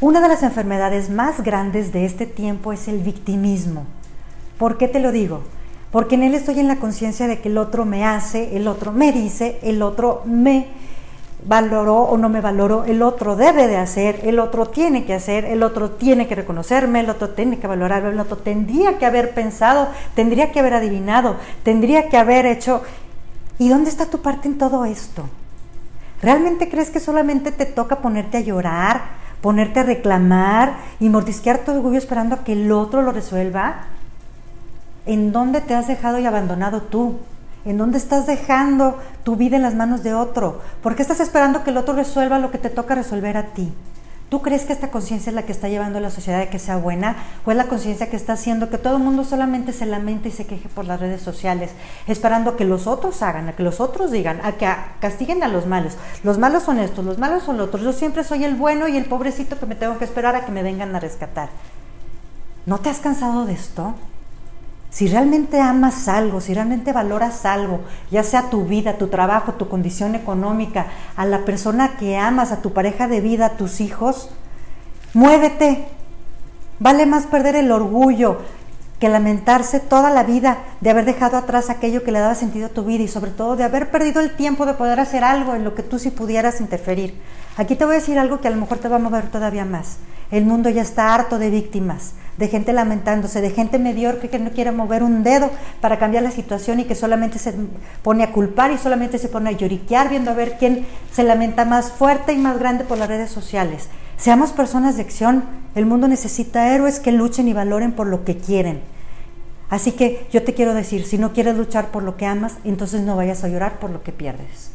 Una de las enfermedades más grandes de este tiempo es el victimismo. ¿Por qué te lo digo? Porque en él estoy en la conciencia de que el otro me hace, el otro me dice, el otro me valoró o no me valoró, el otro debe de hacer, el otro tiene que hacer, el otro tiene que reconocerme, el otro tiene que valorarme, el otro tendría que haber pensado, tendría que haber adivinado, tendría que haber hecho. ¿Y dónde está tu parte en todo esto? ¿Realmente crees que solamente te toca ponerte a llorar, ponerte a reclamar y mordisquear tu orgullo esperando a que el otro lo resuelva? ¿En dónde te has dejado y abandonado tú? ¿En dónde estás dejando tu vida en las manos de otro? ¿Por qué estás esperando que el otro resuelva lo que te toca resolver a ti? ¿Tú crees que esta conciencia es la que está llevando a la sociedad a que sea buena? ¿O es la conciencia que está haciendo que todo el mundo solamente se lamente y se queje por las redes sociales, esperando que los otros hagan, a que los otros digan, a que castiguen a los malos? Los malos son estos, los malos son los otros. Yo siempre soy el bueno y el pobrecito que me tengo que esperar a que me vengan a rescatar. ¿No te has cansado de esto? Si realmente amas algo, si realmente valoras algo, ya sea tu vida, tu trabajo, tu condición económica, a la persona que amas, a tu pareja de vida, a tus hijos, muévete. Vale más perder el orgullo que lamentarse toda la vida de haber dejado atrás aquello que le daba sentido a tu vida y sobre todo de haber perdido el tiempo de poder hacer algo en lo que tú sí pudieras interferir. Aquí te voy a decir algo que a lo mejor te va a mover todavía más. El mundo ya está harto de víctimas de gente lamentándose, de gente mediocre que no quiere mover un dedo para cambiar la situación y que solamente se pone a culpar y solamente se pone a lloriquear viendo a ver quién se lamenta más fuerte y más grande por las redes sociales. Seamos personas de acción. El mundo necesita héroes que luchen y valoren por lo que quieren. Así que yo te quiero decir, si no quieres luchar por lo que amas, entonces no vayas a llorar por lo que pierdes.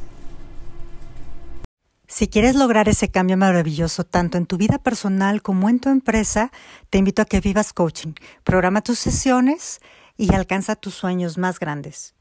Si quieres lograr ese cambio maravilloso tanto en tu vida personal como en tu empresa, te invito a que vivas coaching. Programa tus sesiones y alcanza tus sueños más grandes.